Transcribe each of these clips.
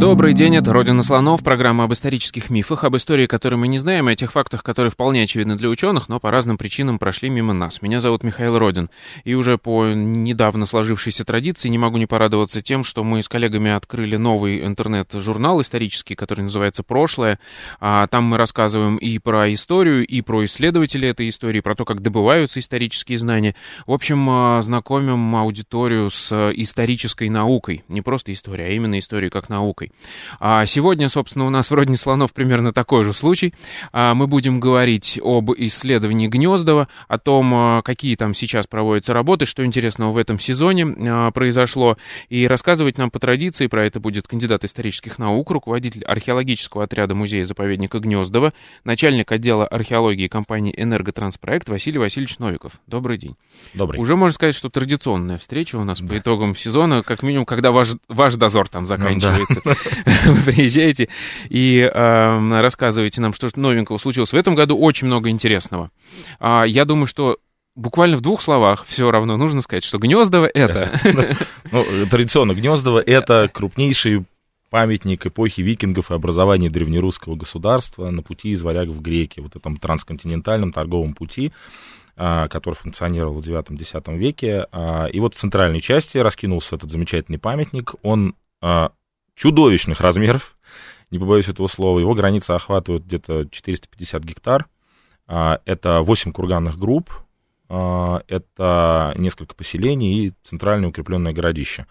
Добрый день, это «Родина слонов», программа об исторических мифах, об истории, которые мы не знаем, и о тех фактах, которые вполне очевидны для ученых, но по разным причинам прошли мимо нас. Меня зовут Михаил Родин, и уже по недавно сложившейся традиции не могу не порадоваться тем, что мы с коллегами открыли новый интернет-журнал исторический, который называется «Прошлое». А там мы рассказываем и про историю, и про исследователей этой истории, про то, как добываются исторические знания. В общем, а, знакомим аудиторию с исторической наукой. Не просто история, а именно историю как наукой. А сегодня, собственно, у нас в «Родине слонов» примерно такой же случай. А мы будем говорить об исследовании Гнездова, о том, а, какие там сейчас проводятся работы, что интересного в этом сезоне а, произошло. И рассказывать нам по традиции про это будет кандидат исторических наук, руководитель археологического отряда музея-заповедника Гнездова, начальник отдела археологии компании «Энерготранспроект» Василий Васильевич Новиков. Добрый день. Добрый. Уже можно сказать, что традиционная встреча у нас да. по итогам сезона, как минимум, когда ваш, ваш дозор там заканчивается. Да. вы приезжаете и э, рассказываете нам, что новенького случилось в этом году. Очень много интересного. А, я думаю, что буквально в двух словах все равно нужно сказать, что Гнездово это... Ну, традиционно, Гнездово это крупнейший памятник эпохи викингов и образования древнерусского государства на пути из варягов в греки, вот этом трансконтинентальном торговом пути, а, который функционировал в 9-10 веке. А, и вот в центральной части раскинулся этот замечательный памятник. Он чудовищных размеров, не побоюсь этого слова. Его границы охватывают где-то 450 гектар. А, это 8 курганных групп, а, это несколько поселений и центральное укрепленное городище.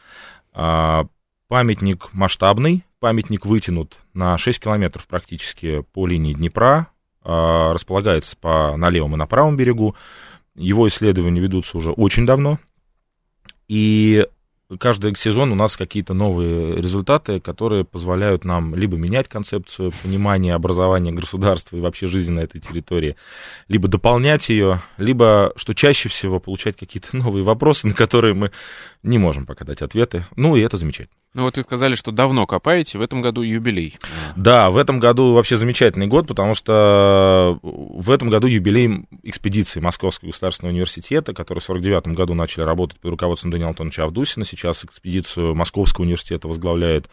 А, памятник масштабный, памятник вытянут на 6 километров практически по линии Днепра, располагается по, на левом и на правом берегу. Его исследования ведутся уже очень давно. И каждый сезон у нас какие-то новые результаты, которые позволяют нам либо менять концепцию понимания образования государства и вообще жизни на этой территории, либо дополнять ее, либо, что чаще всего, получать какие-то новые вопросы, на которые мы не можем пока дать ответы. Ну, и это замечательно. Ну, вот вы сказали, что давно копаете, в этом году юбилей. Да, в этом году вообще замечательный год, потому что в этом году юбилей экспедиции Московского государственного университета, который в 49 году начали работать под руководством Даниила Антоновича Авдусина. Сейчас экспедицию Московского университета возглавляет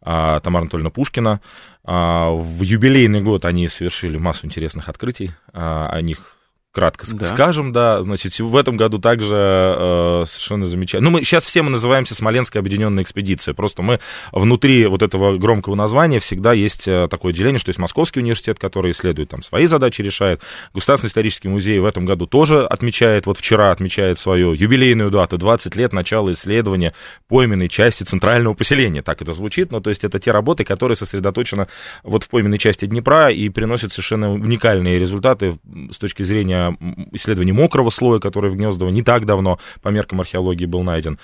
а, Тамара Анатольевна Пушкина. А, в юбилейный год они совершили массу интересных открытий, а, о них кратко да. скажем, да, значит, в этом году также э, совершенно замечательно. Ну, мы сейчас все мы называемся Смоленская объединенная экспедиция, просто мы внутри вот этого громкого названия всегда есть э, такое деление, что есть Московский университет, который исследует там свои задачи, решает. Государственный исторический музей в этом году тоже отмечает, вот вчера отмечает свою юбилейную дату, 20 лет начала исследования пойменной части центрального поселения, так это звучит, но то есть это те работы, которые сосредоточены вот в пойменной части Днепра и приносят совершенно уникальные результаты с точки зрения исследований мокрого слоя, который в Гнездово не так давно по меркам археологии был найден.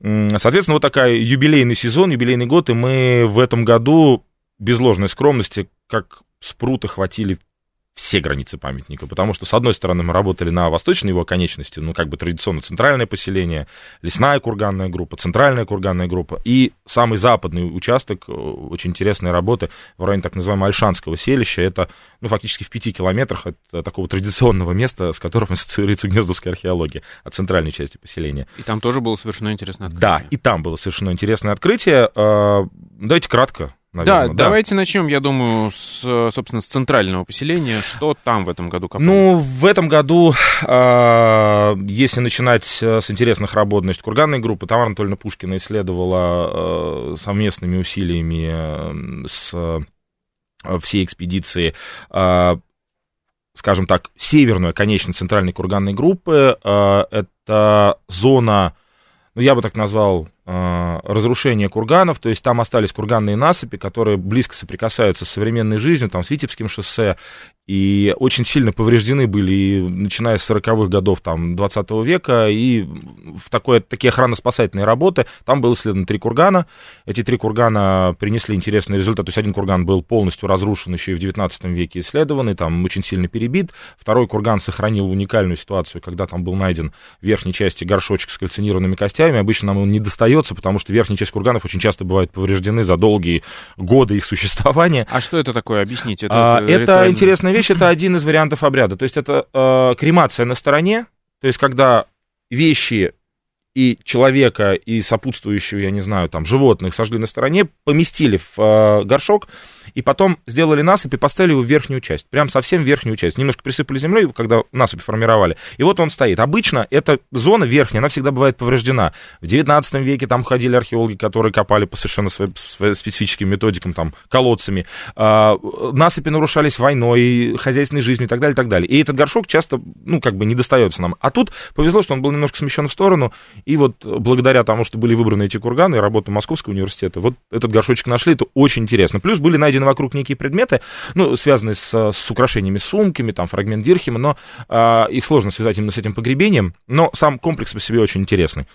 Соответственно, вот такой юбилейный сезон, юбилейный год, и мы в этом году без ложной скромности, как спрута хватили все границы памятника, потому что, с одной стороны, мы работали на восточной его конечности, ну, как бы традиционно центральное поселение, лесная курганная группа, центральная курганная группа, и самый западный участок, э, очень интересные работы в районе так называемого Альшанского селища, это, ну, фактически в пяти километрах от такого традиционного места, с которым ассоциируется гнездовская археология, от центральной части поселения. И там тоже было совершенно интересное открытие. Да, и там было совершенно интересное открытие. Э, давайте кратко наверное. Да, да, давайте начнем, я думаю, с, собственно, с центрального поселения. Что там в этом году? Ну, в этом году, э, если начинать с интересных работ, значит, курганная группа Тамара Анатольевна Пушкина исследовала э, совместными усилиями э, с э, всей экспедиции э, скажем так, северную конечность центральной курганной группы. Э, это зона, ну, я бы так назвал, э, разрушения курганов, то есть там остались курганные насыпи, которые близко соприкасаются с современной жизнью, там с Витебским шоссе, и очень сильно повреждены были, и, начиная с 40-х годов там, 20 века, и в такое, такие охранно-спасательные работы, там было исследовано три кургана, эти три кургана принесли интересный результат, то есть один курган был полностью разрушен еще и в 19 веке исследованный, там очень сильно перебит, второй курган сохранил уникальную ситуацию, когда там был найден в верхней части горшочек с кальцинированными костями, обычно нам он не достается, потому что верхняя часть курганов очень часто бывают повреждены за долгие годы их существования. А что это такое? Объясните. Это, а, это интересная вещь, это один из вариантов обряда. То есть это э, кремация на стороне, то есть когда вещи и человека, и сопутствующую, я не знаю, там, животных сожгли на стороне, поместили в э, горшок, и потом сделали насыпь и поставили его в верхнюю часть, прям совсем верхнюю часть. Немножко присыпали землей, когда насыпь формировали, и вот он стоит. Обычно эта зона верхняя, она всегда бывает повреждена. В 19 веке там ходили археологи, которые копали по совершенно своим, своим специфическим методикам, там, колодцами. Э, насыпи нарушались войной, хозяйственной жизнью и так далее, и так далее. И этот горшок часто, ну, как бы не достается нам. А тут повезло, что он был немножко смещен в сторону, и вот благодаря тому, что были выбраны эти курганы и работа Московского университета, вот этот горшочек нашли, это очень интересно. Плюс были найдены вокруг некие предметы, ну, связанные с, с украшениями, сумками, там, фрагмент Дирхема, но а, их сложно связать именно с этим погребением, но сам комплекс по себе очень интересный.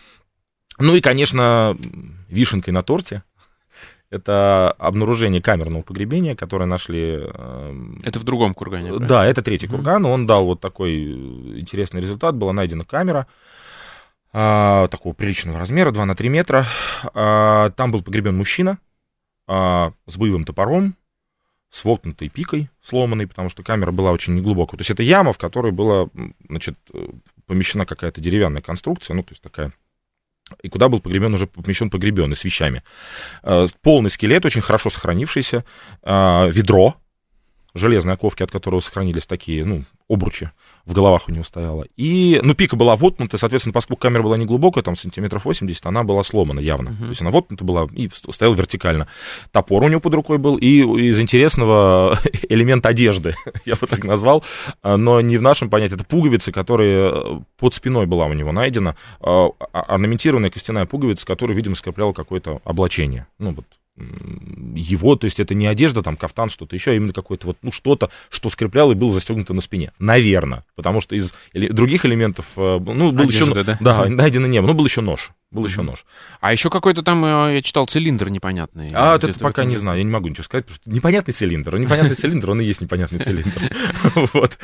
Ну и, конечно, вишенкой на торте это обнаружение камерного погребения, которое нашли... Это в другом кургане, правильно? Да, это третий курган, он дал вот такой интересный результат, была найдена камера, а, такого приличного размера, 2 на 3 метра. А, там был погребен мужчина а, с боевым топором, с вогнутой пикой сломанной, потому что камера была очень неглубокая. То есть это яма, в которой была, значит, помещена какая-то деревянная конструкция, ну, то есть такая и куда был погребен, уже помещен погребенный с вещами. Полный скелет, очень хорошо сохранившийся, ведро, железные оковки, от которого сохранились такие, ну, обручи в головах у него стояло. И, ну, пика была воткнута, соответственно, поскольку камера была не глубокая, там сантиметров 80, она была сломана явно. Uh-huh. То есть она воткнута была и стояла вертикально. Топор у него под рукой был, и из интересного элемент одежды, я бы так назвал, но не в нашем понятии, это пуговица, которая под спиной была у него найдена, а, а, орнаментированная костяная пуговица, которая, видимо, скрепляла какое-то облачение. Ну, вот его, то есть это не одежда, там, кафтан, что-то еще, а именно какое-то вот, ну, что-то, что скрепляло и было застегнуто на спине. Наверное, потому что из других элементов, э, ну, был Одежда, еще... Да, да найдено не было, ну, был еще нож был еще нож. А еще какой-то там, э, я читал, цилиндр непонятный. А, это пока не знаю, я не могу ничего сказать, потому что непонятный цилиндр. Непонятный цилиндр, он и есть непонятный цилиндр. Вот.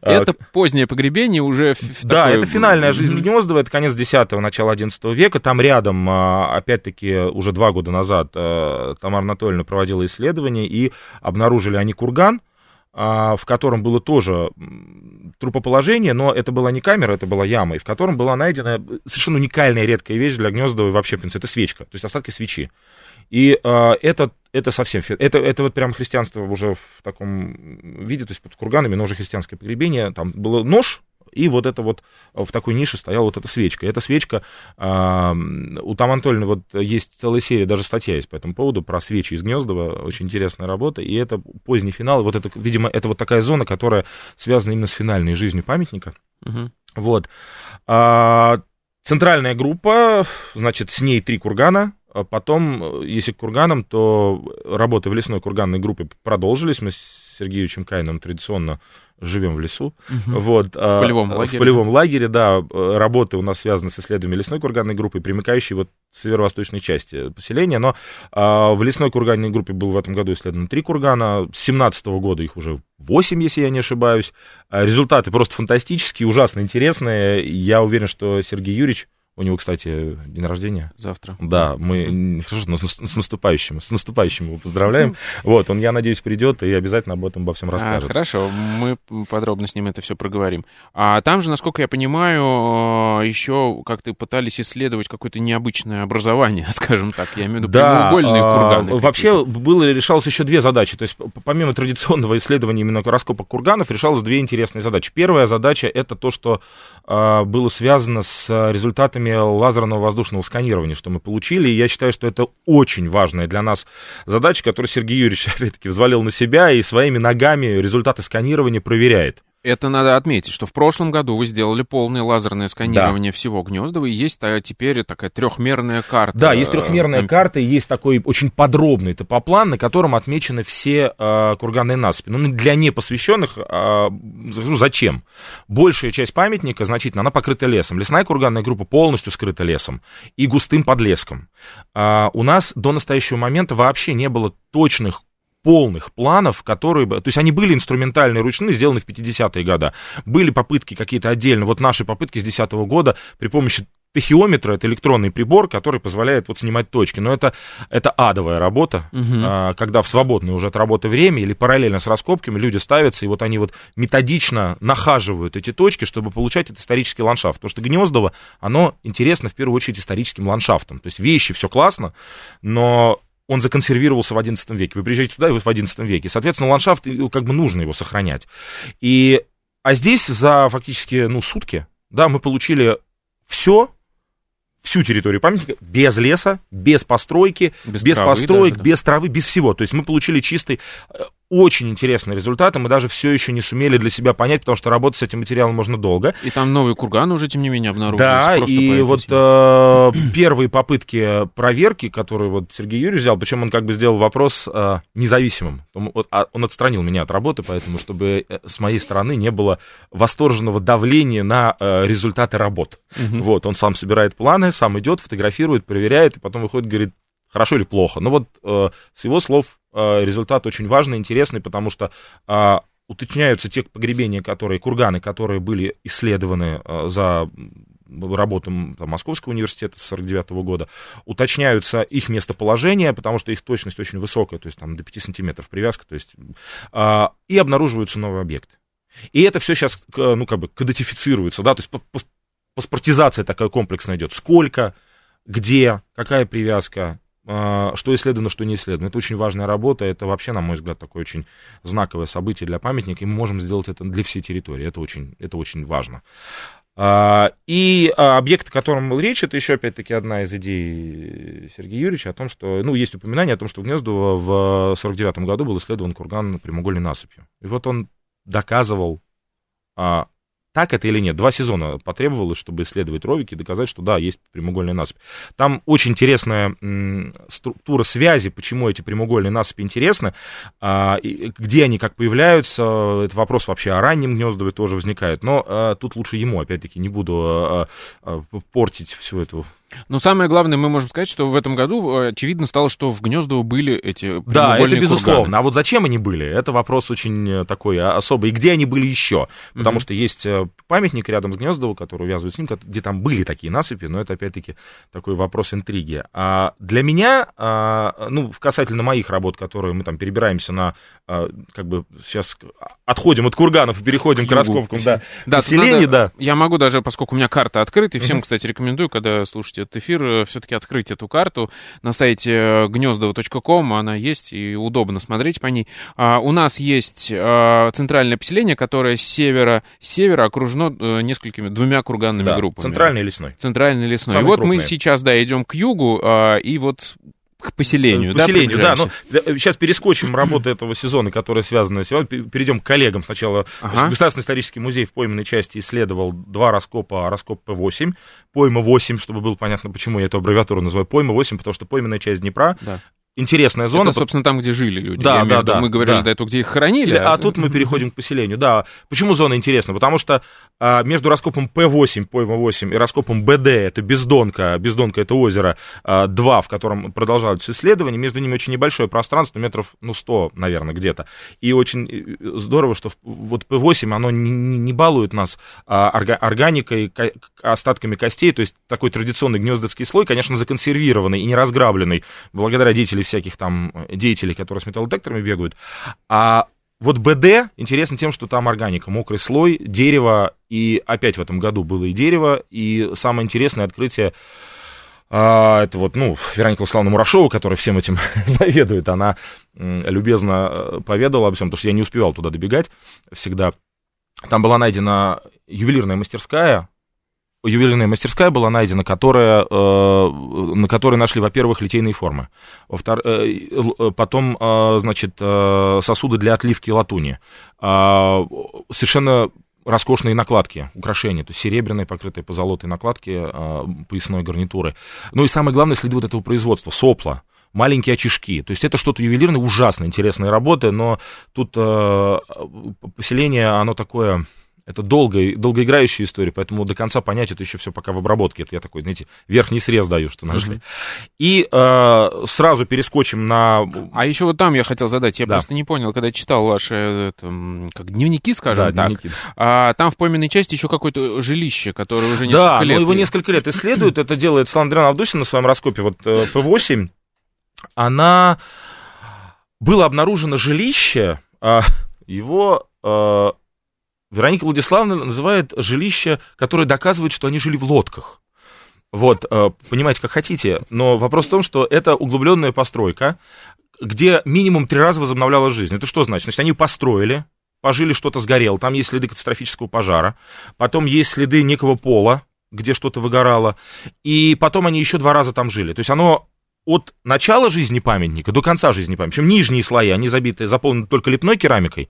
Это позднее погребение уже... Да, это финальная жизнь Гнездова, это конец 10-го, начало 11 века. Там рядом, а, опять-таки, уже два года назад э, Тамара Анатольевна проводила исследование, и обнаружили они курган, а, в котором было тоже трупоположение, но это была не камера, это была яма, и в котором была найдена совершенно уникальная редкая вещь для Гнездова и вообще, в принципе, это свечка, то есть остатки свечи. И э, это, это совсем, это, это вот прям христианство уже в таком виде, то есть под курганами, но уже христианское погребение, там был нож, и вот это вот в такой нише стояла вот эта свечка. Эта свечка, э, у Там Анатольевны вот есть целая серия, даже статья есть по этому поводу, про свечи из Гнездова, очень интересная работа, и это поздний финал, вот это, видимо, это вот такая зона, которая связана именно с финальной жизнью памятника. Угу. Вот. А, центральная группа, значит, с ней три кургана, а потом, если к курганам, то работы в лесной курганной группе продолжились. Мы Сергеевичем Кайном традиционно живем в лесу. Угу. Вот, в полевом а, лагере. В полевом лагере, да. Работы у нас связаны с исследованием лесной курганной группы, примыкающей вот к северо-восточной части поселения. Но а, в лесной курганной группе было в этом году исследовано три кургана. С 17 года их уже 8, если я не ошибаюсь. А результаты просто фантастические, ужасно интересные. Я уверен, что Сергей Юрьевич у него, кстати, день рождения. Завтра. Да, мы хорошо, с, наступающим, с наступающим его поздравляем. Вот, он, я надеюсь, придет и обязательно об этом обо всем а, расскажет. А, хорошо, мы подробно с ним это все проговорим. А там же, насколько я понимаю, еще как-то пытались исследовать какое-то необычное образование, скажем так, я имею в виду да, прямоугольные курганы. Вообще было решалось еще две задачи. То есть помимо традиционного исследования именно раскопок курганов, решалось две интересные задачи. Первая задача это то, что а, было связано с результатами результатами лазерного воздушного сканирования, что мы получили. И я считаю, что это очень важная для нас задача, которую Сергей Юрьевич, опять-таки, взвалил на себя и своими ногами результаты сканирования проверяет. Это надо отметить, что в прошлом году вы сделали полное лазерное сканирование да. всего Гнездова, и есть а, теперь такая трехмерная карта. Да, есть трехмерная э, карта, и есть такой очень подробный топоплан, на котором отмечены все э, курганные насыпи. Ну, для непосвященных, э, скажу, зачем? Большая часть памятника, значительно, она покрыта лесом. Лесная курганная группа полностью скрыта лесом и густым подлеском. Э, у нас до настоящего момента вообще не было точных полных планов, которые. То есть они были инструментальные, ручные, сделаны в 50-е годы. Были попытки какие-то отдельно, вот наши попытки с 10 -го года при помощи тахиометра, это электронный прибор, который позволяет вот снимать точки. Но это, это адовая работа, угу. а, когда в свободное уже от работы время или параллельно с раскопками люди ставятся, и вот они вот методично нахаживают эти точки, чтобы получать этот исторический ландшафт. Потому что Гнездово, оно интересно в первую очередь историческим ландшафтом. То есть вещи, все классно, но он законсервировался в XI веке. Вы приезжаете туда, и вы в XI веке. Соответственно, ландшафт, как бы нужно его сохранять. И, а здесь за фактически, ну, сутки, да, мы получили все, всю территорию памятника без леса, без постройки, без, без построек, даже, да. без травы, без всего. То есть мы получили чистый э, очень интересные результаты. Мы даже все еще не сумели для себя понять, потому что работать с этим материалом можно долго. И там новые курганы уже, тем не менее, обнаружились. Да, и вот э, первые попытки проверки, которые вот Сергей Юрьевич взял, причем он как бы сделал вопрос э, независимым. Он, а, он отстранил меня от работы, поэтому, чтобы э, с моей стороны не было восторженного давления на э, результаты работ. Угу. Вот, он сам собирает планы, сам идет, фотографирует, проверяет, и потом выходит, говорит, хорошо или плохо. Но вот э, с его слов э, результат очень важный, интересный, потому что э, уточняются те погребения, которые, курганы, которые были исследованы э, за работу там, Московского университета с 49 -го года, уточняются их местоположение, потому что их точность очень высокая, то есть там до 5 сантиметров привязка, то есть, э, и обнаруживаются новые объекты. И это все сейчас, ну, как бы, кодифицируется, да, то есть паспортизация такая комплексная идет. Сколько, где, какая привязка, что исследовано, что не исследовано. Это очень важная работа, это вообще, на мой взгляд, такое очень знаковое событие для памятника, и мы можем сделать это для всей территории, это очень, это очень важно. А, и а, объект, о котором был речь, это еще, опять-таки, одна из идей Сергея Юрьевича о том, что, ну, есть упоминание о том, что в Гнездово в 49 году был исследован курган прямоугольной насыпью. И вот он доказывал так это или нет. Два сезона потребовалось, чтобы исследовать ровики и доказать, что да, есть прямоугольная насыпь. Там очень интересная структура связи, почему эти прямоугольные насыпи интересны, а, где они как появляются, это вопрос вообще о раннем Гнездове тоже возникает, но а, тут лучше ему, опять-таки, не буду а, портить всю эту но самое главное, мы можем сказать, что в этом году э, очевидно стало, что в Гнездово были эти Да, это безусловно. Курганы. А вот зачем они были? Это вопрос очень э, такой а, особый. И где они были еще? Потому mm-hmm. что есть э, памятник рядом с Гнездово, который увязывает с ним, где там были такие насыпи, но это опять-таки такой вопрос интриги. А для меня, а, ну, касательно моих работ, которые мы там перебираемся на, как бы сейчас отходим от курганов и переходим к, к раскопкам, да, да, поселений, да. Я могу даже, поскольку у меня карта открыта, и всем, mm-hmm. кстати, рекомендую, когда слушаете этот эфир, э, все-таки открыть эту карту на сайте э, гнездово.ком, она есть и удобно смотреть по ней. А, у нас есть а, центральное поселение, которое с севера, с севера окружено несколькими, двумя курганными да, группами. центральный лесной. Центральный лесной. Самый и вот крупный. мы сейчас, да, идем к югу, а, и вот к поселению, к поселению, да? да ну, сейчас перескочим работы этого сезона, которая связана с... Перейдем к коллегам. Сначала ага. Государственный исторический музей в пойменной части исследовал два раскопа, раскоп П-8, пойма 8, чтобы было понятно, почему я эту аббревиатуру называю пойма 8, потому что пойменная часть Днепра да интересная зона. Это, собственно, там, где жили люди. Да, да, да. Мы говорили да. до этого, где их хоронили. А, а тут мы переходим к поселению. Да. Почему зона интересна? Потому что а, между раскопом П8, пойма 8, и раскопом БД, это Бездонка, Бездонка это озеро а, 2, в котором продолжаются исследования, между ними очень небольшое пространство, метров, ну, 100, наверное, где-то. И очень э, здорово, что вот П8, оно не, не балует нас а, органикой, остатками костей, то есть такой традиционный гнездовский слой, конечно, законсервированный и не разграбленный благодаря деятельности или всяких там деятелей, которые с металлодетекторами бегают. А вот БД интересно тем, что там органика, мокрый слой, дерево, и опять в этом году было и дерево, и самое интересное открытие, а, это вот, ну, Вероника Владиславовна Мурашова, которая всем этим заведует, она любезно э, поведала обо всем, потому что я не успевал туда добегать всегда. Там была найдена ювелирная мастерская, ювелирная мастерская была найдена, которая, э, на которой нашли, во-первых, литейные формы, во-втор... Э, потом, э, значит, сосуды для отливки латуни, а, совершенно роскошные накладки, украшения, то есть серебряные, покрытые позолотой накладки поясной гарнитуры. Ну и самое главное, следы вот этого производства, сопла, маленькие очишки. То есть это что-то ювелирное, ужасно интересная работа, но тут поселение, оно такое это долгая, долгоиграющая история, поэтому до конца понять это еще все пока в обработке. Это я такой, знаете, верхний срез даю, что нашли. Uh-huh. И э, сразу перескочим на... А еще вот там я хотел задать, я да. просто не понял, когда читал ваши это, как дневники, скажем да, так, дневники. А, там в пойменной части еще какое-то жилище, которое уже несколько да, лет... Да, его несколько лет исследуют, это делает Сландрина Авдусин на своем раскопе, вот э, П8, она... Было обнаружено жилище, а, его э, Вероника Владиславовна называет жилище, которое доказывает, что они жили в лодках. Вот, э, понимаете, как хотите, но вопрос в том, что это углубленная постройка, где минимум три раза возобновляла жизнь. Это что значит? Значит, они построили, пожили, что-то сгорело, там есть следы катастрофического пожара, потом есть следы некого пола, где что-то выгорало, и потом они еще два раза там жили. То есть оно от начала жизни памятника до конца жизни памятника. Причем нижние слои, они забиты, заполнены только лепной керамикой.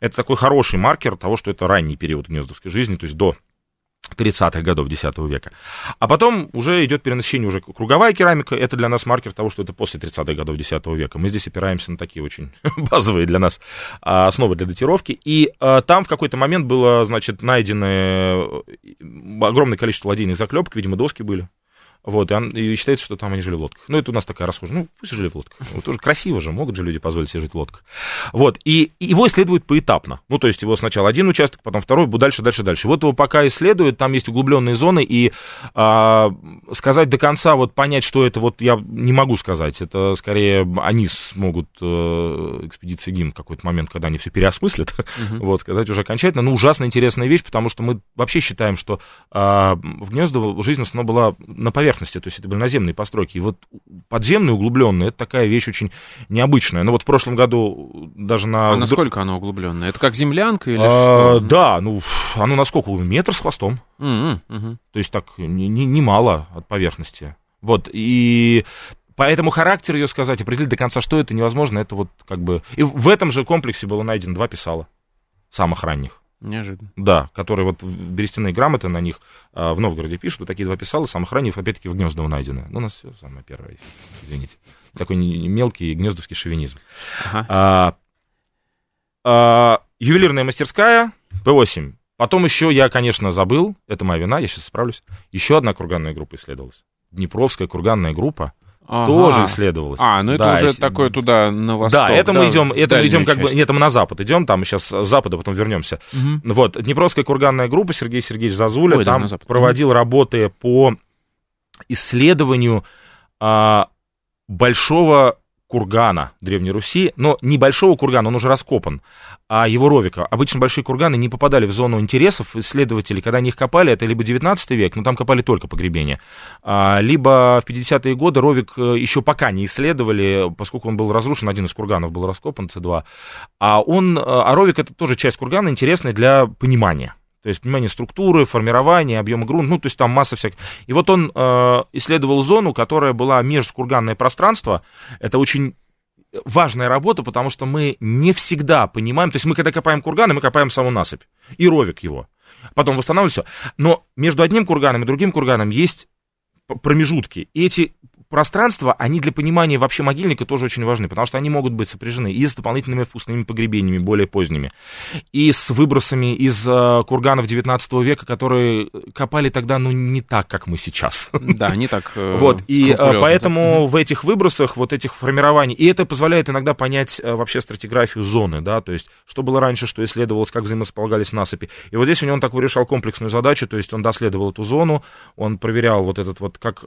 Это такой хороший маркер того, что это ранний период гнездовской жизни, то есть до 30-х годов X века. А потом уже идет перенасыщение уже круговая керамика. Это для нас маркер того, что это после 30-х годов X века. Мы здесь опираемся на такие очень базовые для нас а, основы для датировки. И а, там в какой-то момент было, значит, найдено огромное количество ладейных заклепок, видимо, доски были. Вот, и, он, и считается, что там они жили в лодках. Ну, это у нас такая расхожая. Ну, пусть жили в лодках. Вот, тоже красиво же, могут же люди позволить себе жить в лодках. Вот, и, и его исследуют поэтапно. Ну, то есть его сначала один участок, потом второй, дальше, дальше, дальше. Вот его пока исследуют, там есть углубленные зоны, и а, сказать до конца, вот понять, что это, вот я не могу сказать. Это скорее они смогут, э, экспедиции ГИМ, в какой-то момент, когда они все переосмыслят, uh-huh. вот, сказать уже окончательно. Ну, ужасно интересная вещь, потому что мы вообще считаем, что а, в Гнездово жизнь в основном была на поверхности поверхности, то есть это были наземные постройки. И вот подземные углубленные, это такая вещь очень необычная. Но вот в прошлом году даже на... А насколько оно углубленное? Это как землянка или а, что? Да, ну, оно насколько? Метр с хвостом. Mm-hmm. Mm-hmm. То есть так немало не, не от поверхности. Вот, и Поэтому характер ее сказать, определить до конца, что это невозможно, это вот как бы... И в этом же комплексе было найдено два писала, самых ранних. Неожиданно. Да, которые вот берестяные грамоты на них а, в Новгороде пишут. Вот такие два писала, самых ранних, опять-таки, в Гнездово найдены. Ну, у нас все самое первое, извините. Такой мелкий гнездовский шовинизм. Ага. А, а, ювелирная мастерская, П8. Потом еще я, конечно, забыл, это моя вина, я сейчас справлюсь. Еще одна курганная группа исследовалась. Днепровская курганная группа ага. тоже исследовалось. А, ну это да, уже если... такое туда на восток. Да, это да, мы идем, это мы идем как часть. бы, нет, мы на запад идем, там сейчас с запада потом вернемся. Угу. Вот, Днепровская курганная группа, Сергей Сергеевич Зазуля, Ой, там да, проводил угу. работы по исследованию а, большого кургана Древней Руси, но небольшого кургана, он уже раскопан, а его ровика. Обычно большие курганы не попадали в зону интересов исследователей, когда они их копали, это либо 19 век, но там копали только погребения, а, либо в 50-е годы ровик э, еще пока не исследовали, поскольку он был разрушен, один из курганов был раскопан, С2, а он, э, а ровик это тоже часть кургана, интересная для понимания. То есть понимание структуры, формирования, объема грунта, ну, то есть там масса всяких. И вот он э, исследовал зону, которая была межкурганное пространство. Это очень важная работа, потому что мы не всегда понимаем, то есть мы когда копаем курганы, мы копаем саму насыпь и ровик его. Потом восстанавливаем все. Но между одним курганом и другим курганом есть промежутки. И эти пространства, они для понимания вообще могильника тоже очень важны, потому что они могут быть сопряжены и с дополнительными вкусными погребениями, более поздними, и с выбросами из uh, курганов 19 века, которые копали тогда, ну, не так, как мы сейчас. Да, не так э, Вот, и uh, поэтому в этих выбросах, вот этих формирований, и это позволяет иногда понять вообще стратиграфию зоны, да, то есть, что было раньше, что исследовалось, как взаимосполагались насыпи. И вот здесь у него он такой решал комплексную задачу, то есть он доследовал эту зону, он проверял вот этот вот, как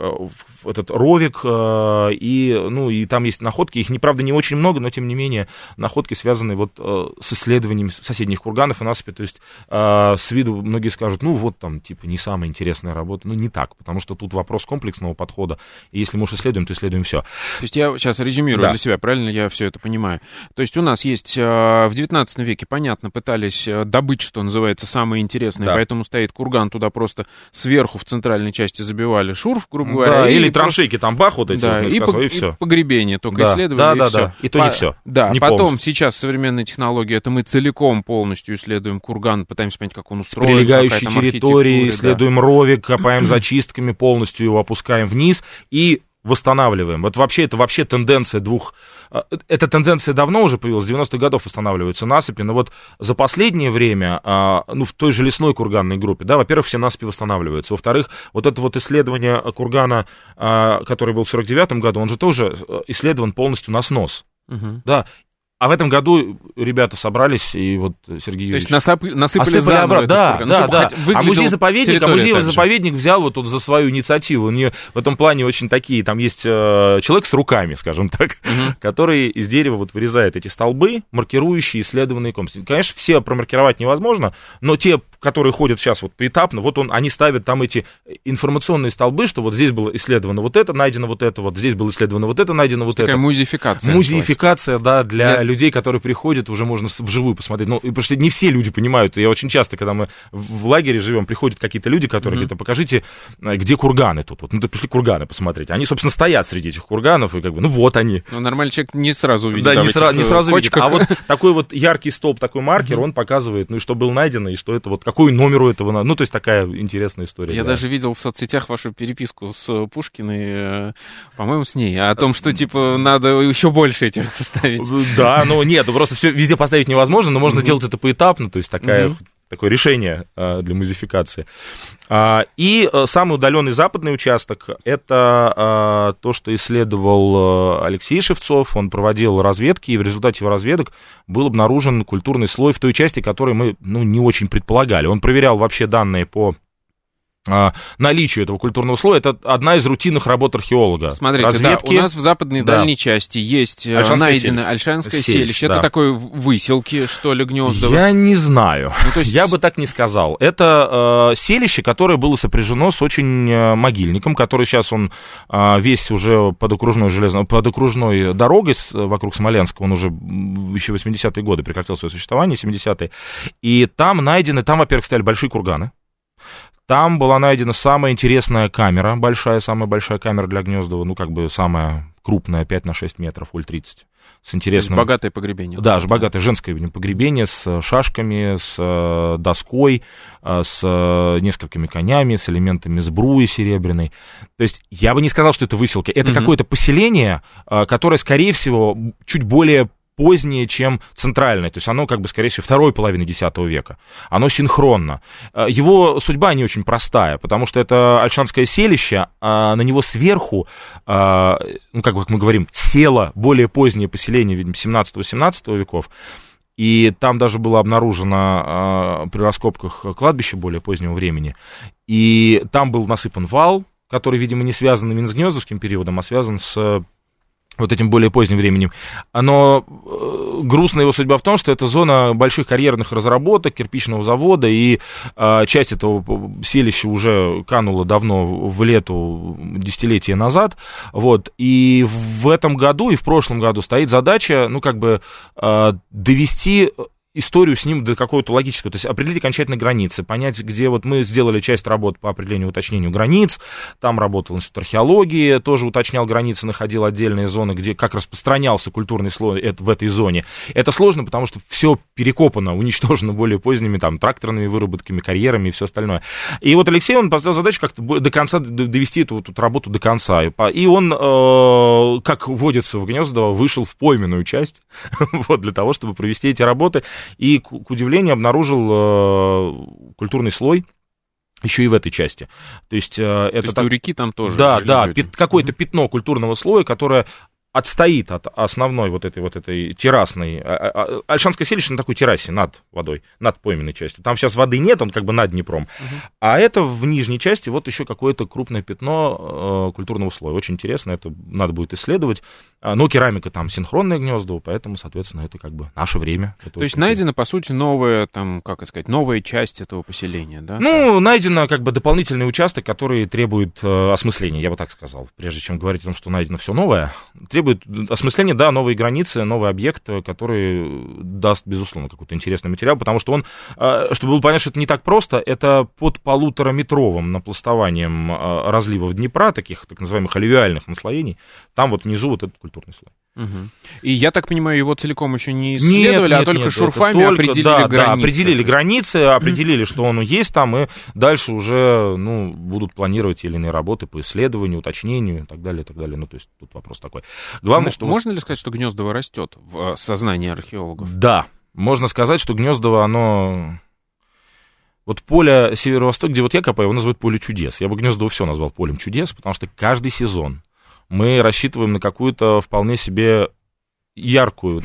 этот ровик, Э, и, ну, и там есть находки, их, неправда, не очень много, но, тем не менее, находки связаны вот э, с исследованием соседних курганов и насыпи, то есть э, с виду многие скажут, ну, вот там, типа, не самая интересная работа, ну, не так, потому что тут вопрос комплексного подхода, и если мы уж исследуем, то исследуем все. То есть я сейчас резюмирую да. для себя, правильно я все это понимаю? То есть у нас есть в 19 веке, понятно, пытались добыть, что называется, самое интересное, да. поэтому стоит курган, туда просто сверху в центральной части забивали шурф, грубо говоря. Да, или траншейки там бах вот эти да, вот и, по, и все. погребение только да, исследовали, да, и да, все. Да, и то не все. Да, не потом полностью. сейчас современная технология, это мы целиком полностью исследуем курган, пытаемся понять, как он устроен. С прилегающей территории, исследуем да. ровик, копаем зачистками, полностью его опускаем вниз и восстанавливаем. Вот вообще это вообще тенденция двух... Э, эта тенденция давно уже появилась, с 90-х годов восстанавливаются насыпи, но вот за последнее время, а, ну, в той же лесной курганной группе, да, во-первых, все насыпи восстанавливаются, во-вторых, вот это вот исследование кургана, а, который был в 49-м году, он же тоже э, исследован полностью на снос. Угу. Да, а в этом году ребята собрались, и вот Сергей Юрьевич... То есть насып... насыпали заново обратно. Да, ну, да, да. А музей-заповедник, а музей-заповедник взял вот тут за свою инициативу. У нее в этом плане очень такие, там есть э, человек с руками, скажем так, угу. который из дерева вот вырезает эти столбы, маркирующие исследованные комплексы. Конечно, все промаркировать невозможно, но те, которые ходят сейчас вот поэтапно, вот он, они ставят там эти информационные столбы, что вот здесь было исследовано вот это, найдено вот это, вот здесь было исследовано вот это, найдено вот Такая это. музеификация. Музеификация, да, для людей, которые приходят, уже можно вживую посмотреть. Ну, потому что не все люди понимают. Я очень часто, когда мы в лагере живем, приходят какие-то люди, которые mm-hmm. говорят, покажите, э, где курганы тут. Вот, ну, ты пришли курганы посмотреть. Они, собственно, стоят среди этих курганов, и как бы, ну, вот они. Ну, нормальный человек не сразу увидит. Да, да не, сра- не сразу видит. А вот такой вот яркий столб, такой маркер, mm-hmm. он показывает, ну, и что было найдено, и что это вот, какой номер у этого, ну, то есть такая интересная история. Я да. даже видел в соцсетях вашу переписку с Пушкиной, э, по-моему, с ней, о том, что, типа, надо еще больше этих ставить. Да, ну, нет, ну, просто все везде поставить невозможно, но можно делать это поэтапно, то есть такая. Такое решение а, для музификации. А, и а, самый удаленный западный участок это то, что исследовал Алексей Шевцов. Он проводил разведки, и в результате его разведок был обнаружен культурный слой в той части, которой мы ну, не очень предполагали. Он проверял вообще данные по наличию этого культурного слоя, это одна из рутинных работ археолога. Смотрите, Разведки. да, у нас в западной да. дальней части есть э, Альшанское найдено селище. Альшанское селище. селище. Да. Это такое выселки, что ли, гнезда? Я не знаю. Ну, то есть... Я бы так не сказал. Это э, селище, которое было сопряжено с очень э, могильником, который сейчас он э, весь уже под окружной, железно, под окружной дорогой с, вокруг Смоленска, он уже еще 80-е годы прекратил свое существование, 70-е. И там найдены, там, во-первых, стояли большие курганы, там была найдена самая интересная камера, большая, самая большая камера для Гнездова, ну, как бы самая крупная, 5 на 6 метров, уль 30 с интересным... богатое погребение. Да, же богатое женское погребение с шашками, с э, доской, э, с э, несколькими конями, с элементами сбруи серебряной. То есть я бы не сказал, что это выселки. Это угу. какое-то поселение, которое, скорее всего, чуть более позднее, чем центральное. То есть оно, как бы, скорее всего, второй половины X века. Оно синхронно. Э, его судьба не очень простая, потому что это Альшанское селище, а на него сверху, э, ну, как мы говорим, село более позднее поселение, видимо, 17-18 веков. И там даже было обнаружено э, при раскопках кладбище более позднего времени. И там был насыпан вал, который, видимо, не связан именно с Гнездовским периодом, а связан с вот этим более поздним временем. Но э, грустная его судьба в том, что это зона больших карьерных разработок, кирпичного завода, и э, часть этого селища уже канула давно в лету десятилетия назад. Вот. И в этом году и в прошлом году стоит задача, ну, как бы э, довести историю с ним до какого-то логического, то есть определить окончательно границы, понять, где вот мы сделали часть работ по определению уточнению границ, там работал институт археологии, тоже уточнял границы, находил отдельные зоны, где как распространялся культурный слой в этой зоне. Это сложно, потому что все перекопано, уничтожено более поздними там тракторными выработками, карьерами и все остальное. И вот Алексей, он поставил задачу как-то до конца довести эту, эту работу до конца. И он, э, как водится в Гнездово, вышел в пойменную часть, вот, для того, чтобы провести эти работы и, к, к удивлению, обнаружил э, культурный слой, еще и в этой части. То есть, э, это То есть так... у реки там тоже. Да, да, пят... какое-то пятно культурного слоя, которое отстоит от основной вот этой вот этой террасной. А, а, а, Альшанское селище на такой террасе над водой, над пойменной частью. Там сейчас воды нет, он как бы над Днепром. Uh-huh. А это в нижней части вот еще какое-то крупное пятно э, культурного слоя. Очень интересно, это надо будет исследовать. Но керамика там синхронное гнездо, поэтому, соответственно, это как бы наше время. Это То есть найдена, по сути, новая, там, как сказать, новая часть этого поселения, да? Ну, найдено как бы дополнительный участок, который требует э, осмысления, я бы так сказал. Прежде чем говорить о том, что найдено все новое, требует осмысления, да, новые границы, новый объект, который даст, безусловно, какой-то интересный материал, потому что он, э, чтобы было понятно, что это не так просто, это под полутораметровым напластованием э, разливов Днепра, таких так называемых алювиальных наслоений, там вот внизу вот этот культурный слой. Угу. И я так понимаю, его целиком еще не исследовали, нет, а только нет, шурфами только, определили да, границы. Да, определили границы, определили, что он есть там, и дальше уже ну, будут планировать те или иные работы по исследованию, уточнению и так далее, и так далее. Ну, то есть тут вопрос такой. Главное, что... Можно ли сказать, что Гнездово растет в э, сознании археологов? Да, можно сказать, что Гнездово, оно... Вот поле северо-восток, где вот я копаю, его называют поле чудес. Я бы Гнездово все назвал полем чудес, потому что каждый сезон мы рассчитываем на какую-то вполне себе яркую,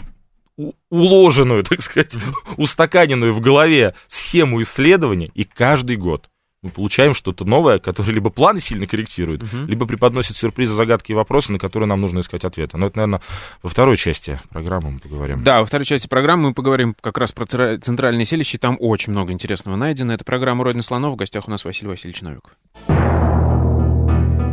уложенную, так сказать, устаканенную в голове схему исследования, и каждый год мы получаем что-то новое, которое либо планы сильно корректирует, uh-huh. либо преподносит сюрпризы, загадки и вопросы, на которые нам нужно искать ответы. Но это, наверное, во второй части программы мы поговорим. Да, во второй части программы мы поговорим как раз про центральное селище. Там очень много интересного найдено. Это программа «Родина слонов». В гостях у нас Василий Васильевич Новиков.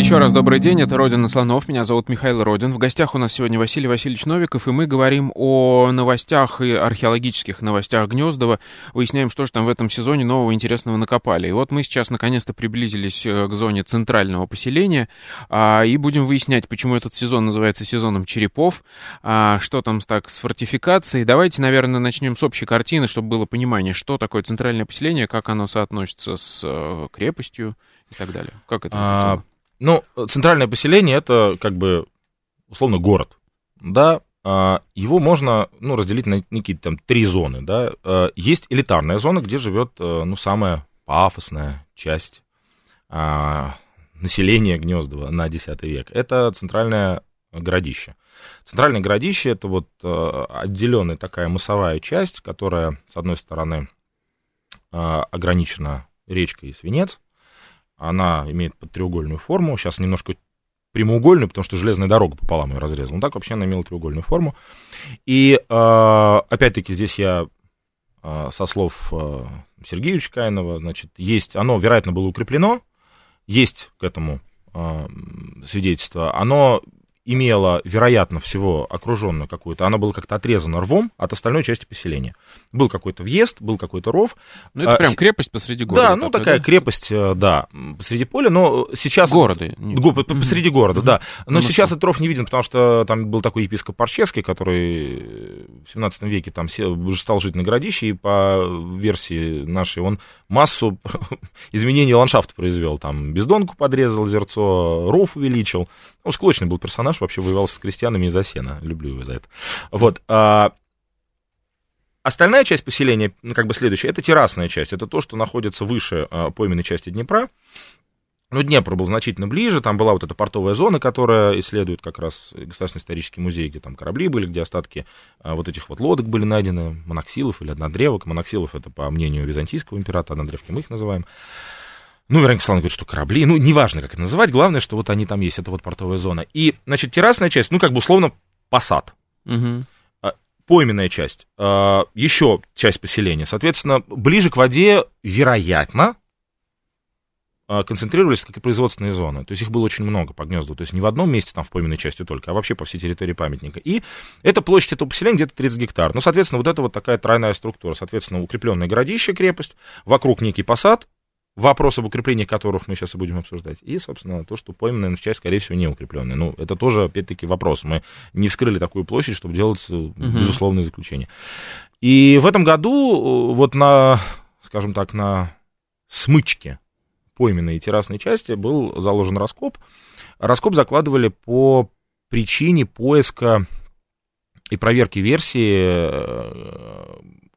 еще раз добрый день, это «Родина слонов», меня зовут Михаил Родин. В гостях у нас сегодня Василий Васильевич Новиков, и мы говорим о новостях и археологических новостях Гнездова, выясняем, что же там в этом сезоне нового интересного накопали. И вот мы сейчас наконец-то приблизились э, к зоне центрального поселения, а, и будем выяснять, почему этот сезон называется сезоном черепов, а, что там так с фортификацией. Давайте, наверное, начнем с общей картины, чтобы было понимание, что такое центральное поселение, как оно соотносится с э, крепостью и так далее. Как это? А... Ну, центральное поселение это как бы условно город, да, а, его можно ну, разделить на некие там три зоны, да. А, есть элитарная зона, где живет э, ну, самая пафосная часть а, населения Гнездова на X век. Это центральное городище. Центральное городище это вот э, отделенная такая массовая часть, которая, с одной стороны, ограничена речкой Свинец, она имеет треугольную форму. Сейчас немножко прямоугольную, потому что железная дорога пополам ее разрезала. Ну так вообще она имела треугольную форму. И а, опять-таки здесь я а, со слов а, Сергеевича Каинова, значит, есть, оно, вероятно, было укреплено, есть к этому свидетельство. Оно имела, вероятно, всего окруженную какую-то, она была как-то отрезана рвом от остальной части поселения. Был какой-то въезд, был какой-то ров. Ну, это а, прям крепость посреди города. Да, ну, такая да? крепость, э, да, посреди поля, но сейчас... Города. Го, посреди города, да. Но ну, сейчас этот ров не виден, потому что там был такой епископ Парчевский, который в 17 веке там стал жить на городище, и по версии нашей он массу изменений ландшафта произвел. Там бездонку подрезал, зерцо, ров увеличил. Ну, склочный был персонаж, вообще воевал с крестьянами из-за сена. Люблю его за это. Вот. А, остальная часть поселения, ну, как бы следующая, это террасная часть. Это то, что находится выше а, пойменной части Днепра. Ну, Днепр был значительно ближе, там была вот эта портовая зона, которая исследует как раз Государственный исторический музей, где там корабли были, где остатки а, вот этих вот лодок были найдены, моноксилов или однодревок. Моноксилов это, по мнению византийского императора, однодревки мы их называем. Ну, Вероника Славовна говорит, что корабли, ну, неважно, как это называть, главное, что вот они там есть, это вот портовая зона. И, значит, террасная часть, ну, как бы условно посад. Угу. Пойменная часть, еще часть поселения. Соответственно, ближе к воде, вероятно, а, концентрировались как и производственные зоны. То есть их было очень много по гнезду. То есть не в одном месте, там, в пойменной части только, а вообще по всей территории памятника. И эта площадь этого поселения где-то 30 гектар. Ну, соответственно, вот это вот такая тройная структура. Соответственно, укрепленное городище, крепость, вокруг некий посад, вопрос об укреплении которых мы сейчас и будем обсуждать. И, собственно, то, что пойменная часть, скорее всего, не укрепленная. Ну, это тоже, опять-таки, вопрос. Мы не вскрыли такую площадь, чтобы делать угу. безусловные заключения. И в этом году вот на, скажем так, на смычке пойменной и террасной части был заложен раскоп. Раскоп закладывали по причине поиска и проверки версии,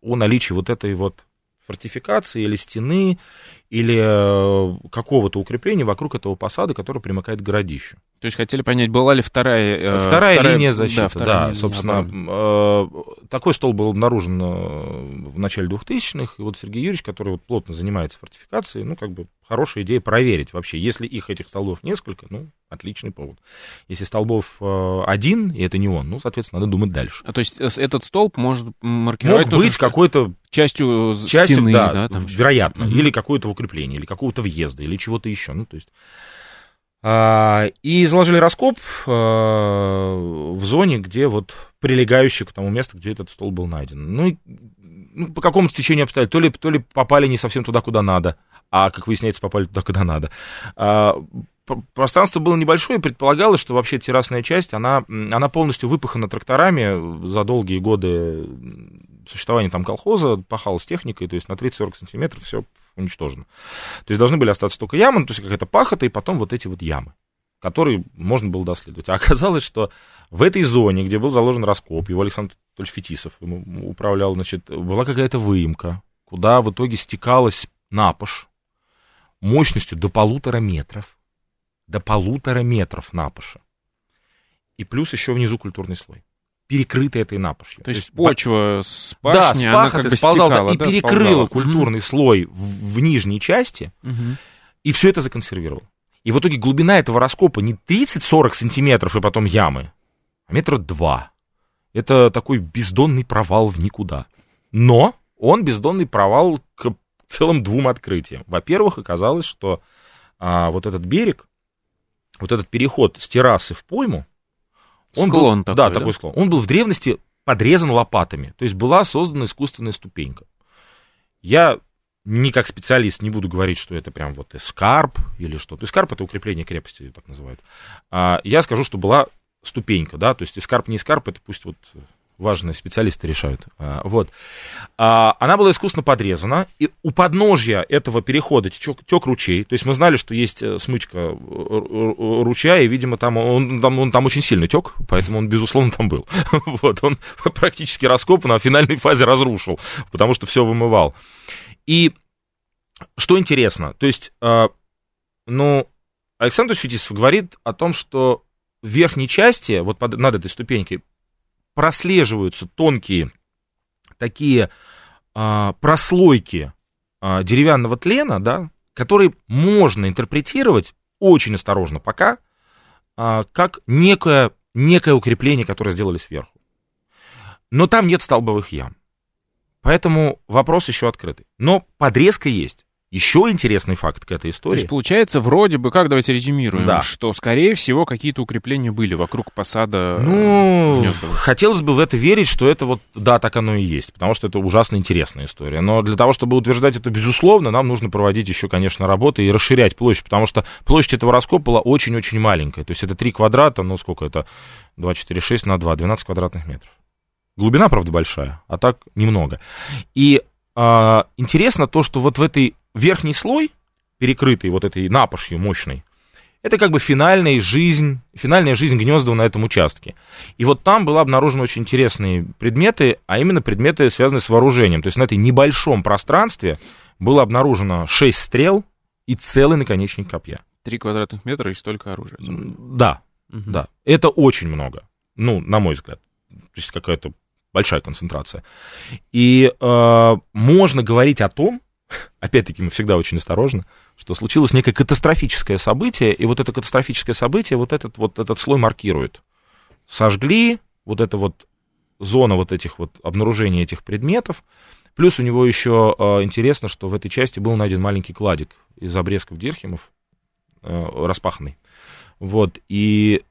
о наличии вот этой вот фортификации или стены, или э, какого-то укрепления вокруг этого посада, который примыкает к городищу. То есть хотели понять, была ли вторая... Э, вторая, вторая линия защиты, да, да линия собственно. Э, такой стол был обнаружен э, в начале 2000-х, и вот Сергей Юрьевич, который вот плотно занимается фортификацией, ну, как бы хорошая идея проверить вообще. Если их, этих столбов, несколько, ну, отличный повод. Если столбов э, один, и это не он, ну, соответственно, надо думать дальше. А то есть этот столб может маркировать... Мог быть какой-то... Частью, частью стены, да, да там вероятно. Угу. Или какое-то укрепление, или какого-то въезда, или чего-то еще. Ну, то есть... А, и заложили раскоп а, в зоне, где вот прилегающий к тому месту, где этот стол был найден. Ну, ну по какому-то течению обстоятельств. То ли, то ли попали не совсем туда, куда надо, а, как выясняется, попали туда, куда надо. А, пространство было небольшое, предполагалось, что вообще террасная часть, она, она полностью выпахана тракторами за долгие годы существования там колхоза, пахалась техникой, то есть на 30-40 сантиметров все уничтожено. То есть должны были остаться только ямы, то есть какая-то пахота, и потом вот эти вот ямы которые можно было доследовать. А оказалось, что в этой зоне, где был заложен раскоп, его Александр Анатольевич Фетисов управлял, значит, была какая-то выемка, куда в итоге стекалась напаш мощностью до полутора метров до полутора метров напаша. И плюс еще внизу культурный слой перекрытой этой напашью. То есть, То есть почва с пашни, да, с она как бы сползала, стекала, и да, перекрыла сползала. культурный угу. слой в, в нижней части, угу. и все это законсервировал. И в итоге глубина этого раскопа не 30-40 сантиметров и потом ямы, а метра два. Это такой бездонный провал в никуда. Но он бездонный провал к целым двум открытиям. Во-первых, оказалось, что а, вот этот берег, вот этот переход с террасы в пойму, он склон был, такой, да, да, такой склон. Он был в древности подрезан лопатами, то есть была создана искусственная ступенька. Я не как специалист не буду говорить, что это прям вот эскарп или что-то. Эскарп это укрепление крепости, так называют. А, я скажу, что была ступенька, да, то есть эскарп не эскарп, это пусть вот важные специалисты решают. А, вот. А, она была искусно подрезана, и у подножья этого перехода тек, тек ручей. То есть мы знали, что есть э, смычка э, ручья, и, видимо, там он, там, он там очень сильно тек, поэтому он, безусловно, там был. Вот. Он практически раскопан, а в финальной фазе разрушил, потому что все вымывал. И что интересно, то есть, а, ну, Александр Фетисов говорит о том, что в верхней части, вот под, над этой ступенькой, прослеживаются тонкие такие а, прослойки а, деревянного тлена, да, которые можно интерпретировать очень осторожно пока, а, как некое, некое укрепление, которое сделали сверху. Но там нет столбовых ям. Поэтому вопрос еще открытый. Но подрезка есть. Еще интересный факт к этой истории. То есть, получается, вроде бы, как давайте резюмируем, да. что, скорее всего, какие-то укрепления были вокруг посада Ну, Гнездова. хотелось бы в это верить, что это вот, да, так оно и есть, потому что это ужасно интересная история. Но для того, чтобы утверждать это безусловно, нам нужно проводить еще, конечно, работы и расширять площадь, потому что площадь этого раскопа была очень-очень маленькая. То есть это 3 квадрата, ну, сколько это? 2, 4, 6 на 2, 12 квадратных метров. Глубина, правда, большая, а так немного. И а, интересно то, что вот в этой верхний слой, перекрытый вот этой напашью мощной, это как бы финальная жизнь, финальная жизнь Гнездова на этом участке. И вот там было обнаружены очень интересные предметы, а именно предметы, связанные с вооружением. То есть на этой небольшом пространстве было обнаружено 6 стрел и целый наконечник копья. Три квадратных метра и столько оружия. Да, угу. да. Это очень много, ну, на мой взгляд. То есть какая-то большая концентрация. И э, можно говорить о том, опять-таки мы всегда очень осторожны, что случилось некое катастрофическое событие, и вот это катастрофическое событие вот этот, вот этот слой маркирует. Сожгли, вот эта вот зона вот этих вот обнаружения этих предметов, плюс у него еще э, интересно, что в этой части был найден маленький кладик из обрезков дирхемов, э, распаханный. Вот, и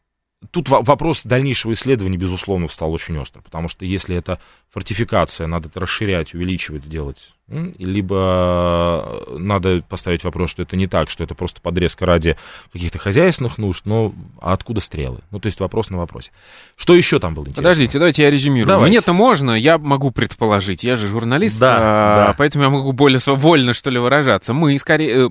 тут вопрос дальнейшего исследования, безусловно, встал очень остро, потому что если это фортификация, надо это расширять, увеличивать, делать, либо надо поставить вопрос, что это не так, что это просто подрезка ради каких-то хозяйственных нужд, но а откуда стрелы? Ну, то есть вопрос на вопросе. Что еще там было интересно? Подождите, давайте я резюмирую. Мне-то можно, я могу предположить, я же журналист, да, а, да. поэтому я могу более свободно, что ли, выражаться. Мы скорее... Э,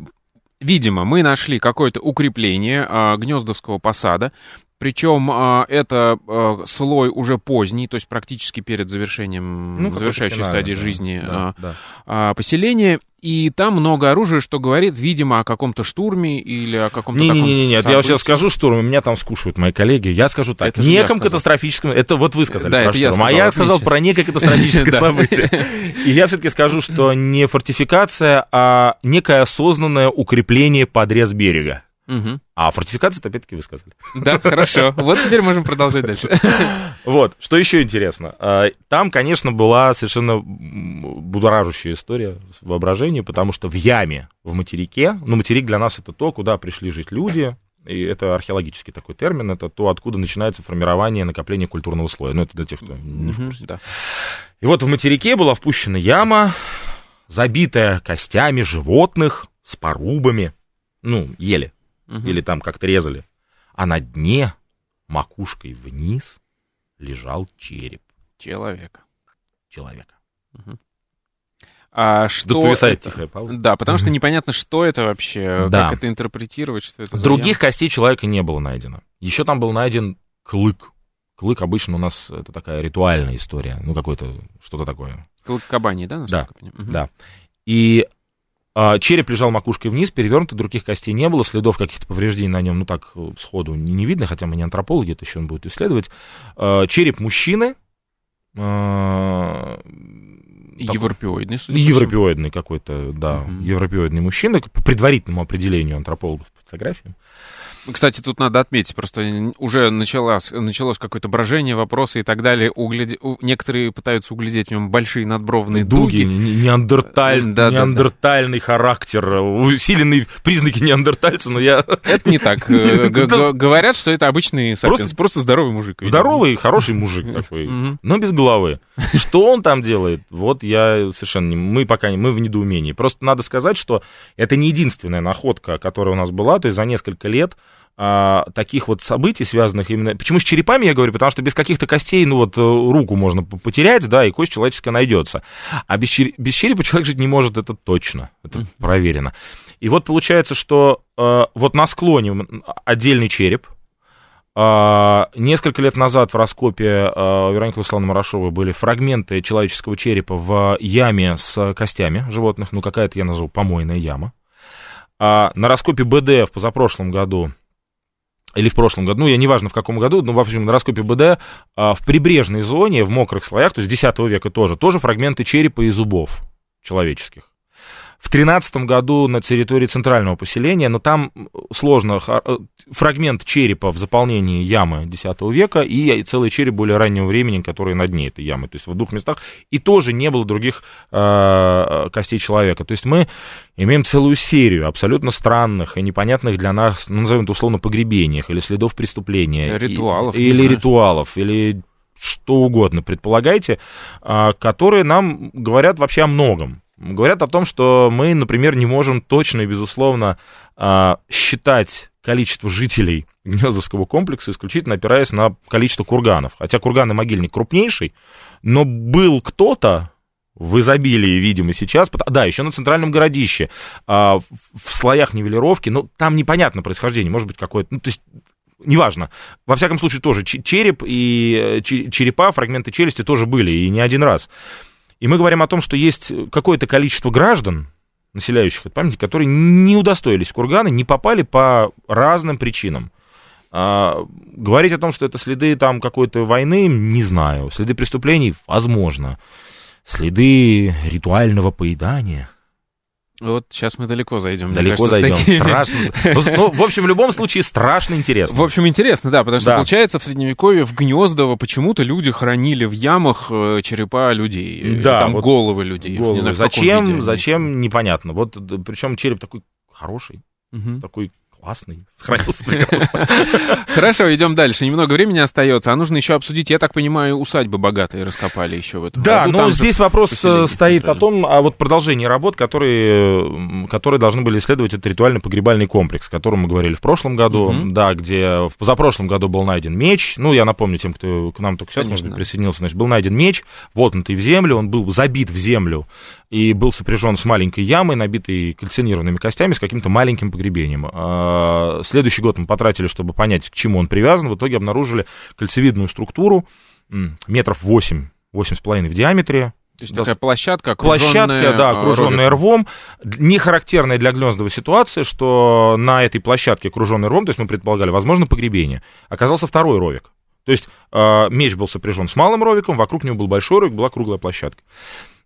видимо, мы нашли какое-то укрепление а, Гнездовского посада, Причем а, это а, слой уже поздний, то есть практически перед завершением, ну, завершающей стадии да, жизни да, а, да. А, поселения. И там много оружия, что говорит, видимо, о каком-то штурме или о каком-то не, таком не, не, нет, я сейчас скажу штурм, меня там скушают мои коллеги. Я скажу так, это неком катастрофическом, это вот вы сказали да, про штурм, я сказал, а я сказал про некое катастрофическое событие. И я все-таки скажу, что не фортификация, а некое осознанное укрепление подрез берега. Угу. А фортификацию опять-таки вы сказали. Да, хорошо. Вот теперь можем продолжать дальше. Вот, что еще интересно. А, там, конечно, была совершенно будоражащая история воображения, потому что в яме в материке, ну, материк для нас это то, куда пришли жить люди, и это археологический такой термин, это то, откуда начинается формирование накопления культурного слоя. Ну, это для тех, кто не в курсе. Да. И вот в материке была впущена яма, забитая костями животных с порубами, ну, ели угу. или там как-то резали. А на дне, макушкой вниз, лежал череп. Человека. Человека. Угу. А что повисает это... тихая пауза. Да, потому что непонятно, что это вообще, да. как это интерпретировать, что это Других костей человека не было найдено. Еще там был найден клык. Клык обычно у нас это такая ритуальная история, ну какой-то, что-то такое. Клык кабани, да? Да, угу. да. И череп лежал макушкой вниз, перевернут, других костей не было, следов каких-то повреждений на нем, ну так, э, сходу не видно, хотя мы не антропологи, это еще он будет исследовать. А, череп мужчины. А, европеоидный, судя Европеоидный какой-то, да, угу. европеоидный мужчина, по предварительному определению антропологов по фотографиям. Кстати, тут надо отметить, просто уже началось, началось какое-то брожение, вопросы и так далее. Угляд... Некоторые пытаются углядеть в нем большие надбровные дуги. дуги. Неандерталь... Да, неандертальный да, да. характер, усиленные признаки неандертальца, но я... Это не так. Говорят, что это обычный сапиенс, просто здоровый мужик. Здоровый, хороший мужик такой, но без головы. Что он там делает, вот я совершенно... Мы пока мы в недоумении. Просто надо сказать, что это не единственная находка, которая у нас была, то есть за несколько лет а, таких вот событий, связанных именно... Почему с черепами я говорю? Потому что без каких-то костей, ну вот, э, руку можно потерять, да, и кость человеческая найдется. А без, чер... без черепа человек жить не может, это точно, это проверено. И вот получается, что э, вот на склоне отдельный череп, э, Несколько лет назад в раскопе э, Вероники Руслана Марашовой были фрагменты человеческого черепа в яме с костями животных, ну какая-то я назову помойная яма. А на раскопе БД в позапрошлом году или в прошлом году, ну, я неважно в каком году, но, в общем, на раскопе БД а, в прибрежной зоне, в мокрых слоях, то есть 10 века тоже, тоже фрагменты черепа и зубов человеческих в 13 году на территории центрального поселения, но там сложно, э, фрагмент черепа в заполнении ямы X века и целый череп более раннего времени, который на дне этой ямы, то есть в двух местах, и тоже не было других э, костей человека. То есть мы имеем целую серию абсолютно странных и непонятных для нас, ну, назовем это условно, погребениях или следов преступления. Ритуалов. И, или ритуалов, или что угодно, предполагайте, э, которые нам говорят вообще о многом говорят о том, что мы, например, не можем точно и безусловно а, считать количество жителей Гнездовского комплекса, исключительно опираясь на количество курганов. Хотя курган и могильник крупнейший, но был кто-то, в изобилии, видимо, сейчас. Да, еще на центральном городище, а, в слоях нивелировки, но там непонятно происхождение, может быть, какое-то, ну, то есть неважно. Во всяком случае, тоже череп и э, черепа, фрагменты челюсти тоже были, и не один раз. И мы говорим о том, что есть какое-то количество граждан, населяющих этот памятник, которые не удостоились кургана, не попали по разным причинам. А, говорить о том, что это следы там какой-то войны, не знаю. Следы преступлений, возможно. Следы ритуального поедания – вот сейчас мы далеко зайдем. Далеко кажется, зайдем. Такими... Страшно. Ну, ну, в общем, в любом случае, страшно интересно. В общем, интересно, да, потому что, да. получается, в Средневековье в Гнездово почему-то люди хранили в ямах э, черепа людей. Да. Там вот головы людей. Головы. Не знаю, зачем, зачем, непонятно. Вот, причем череп такой хороший, угу. такой классный, сохранился прекрасно. Хорошо, идем дальше. Немного времени остается, а нужно еще обсудить, я так понимаю, усадьбы богатые раскопали еще в этом Да, году. но здесь вопрос э, стоит о том, о вот продолжении работ, которые, которые должны были исследовать этот ритуально-погребальный комплекс, о котором мы говорили в прошлом году, угу. да, где в позапрошлом году был найден меч, ну, я напомню тем, кто к нам только сейчас, Конечно. может быть, присоединился, значит, был найден меч, воткнутый в землю, он был забит в землю и был сопряжен с маленькой ямой, набитой кальцинированными костями, с каким-то маленьким погребением. Э, следующий год мы потратили, чтобы понять, к чему он привязан. В итоге обнаружили кольцевидную структуру метров 8, 8,5 в диаметре, то есть такая площадка, окруженная Площадка, да, окруженная рвом. Не характерная для гнездовой ситуации, что на этой площадке, окруженной рвом, то есть мы предполагали, возможно, погребение, оказался второй ровик. То есть э, меч был сопряжен с малым ровиком, вокруг него был большой ровик, была круглая площадка.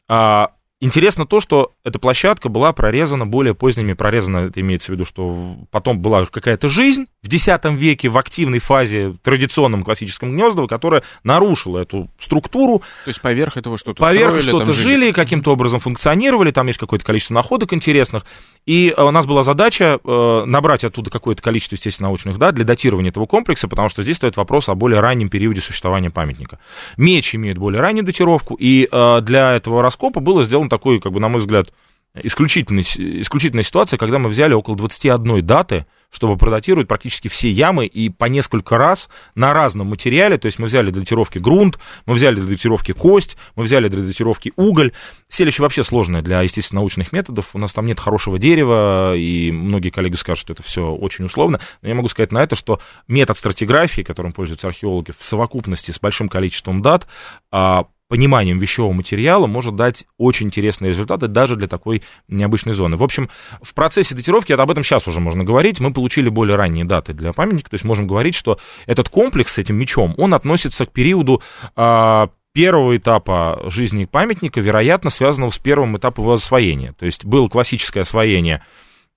А, Интересно то, что эта площадка была прорезана более поздними, прорезана, это имеется в виду, что потом была какая-то жизнь в X веке в активной фазе традиционном классическом Гнездово, которая нарушила эту структуру. То есть поверх этого что-то Поверх что-то жили, жили каким-то образом функционировали, там есть какое-то количество находок интересных. И э, у нас была задача э, набрать оттуда какое-то количество, естественно, научных дат для датирования этого комплекса, потому что здесь стоит вопрос о более раннем периоде существования памятника. Меч имеет более раннюю датировку, и э, для этого раскопа было сделано такой, как бы, на мой взгляд, исключительная, исключительная ситуация, когда мы взяли около 21 даты, чтобы продатировать практически все ямы и по несколько раз на разном материале. То есть мы взяли для датировки грунт, мы взяли для датировки кость, мы взяли для датировки уголь. Селище вообще сложное для естественно-научных методов. У нас там нет хорошего дерева, и многие коллеги скажут, что это все очень условно. Но я могу сказать на это, что метод стратиграфии, которым пользуются археологи, в совокупности с большим количеством дат, а, пониманием вещевого материала может дать очень интересные результаты даже для такой необычной зоны. В общем, в процессе датировки, об этом сейчас уже можно говорить, мы получили более ранние даты для памятника, то есть можем говорить, что этот комплекс с этим мечом, он относится к периоду э, первого этапа жизни памятника, вероятно, связанного с первым этапом его освоения. То есть было классическое освоение а,